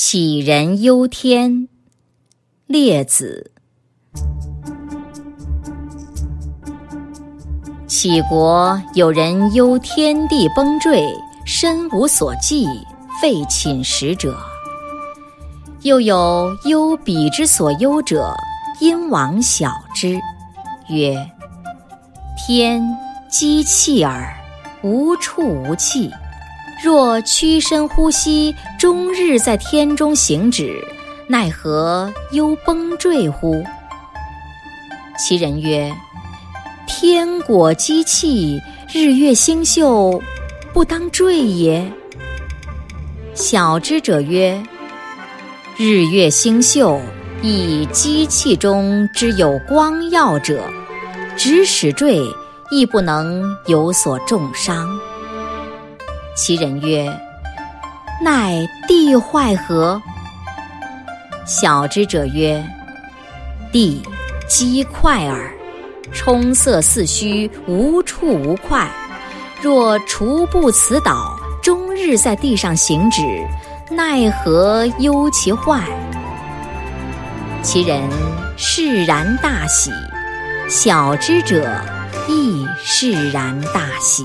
杞人忧天，列子。杞国有人忧天地崩坠，身无所寄，废寝食者；又有忧彼之所忧者，因往晓之，曰：“天积气耳，无处无气。”若屈身呼吸，终日在天中行止，奈何忧崩坠乎？其人曰：“天果积气，日月星宿，不当坠也？”晓之者曰：“日月星宿，以机气中之有光耀者，直使坠，亦不能有所重伤。”其人曰：“奈地坏何？”晓之者曰：“地积块耳，充塞四虚，无处无块。若除不此岛，终日在地上行止，奈何忧其坏？”其人释然大喜，晓之者亦释然大喜。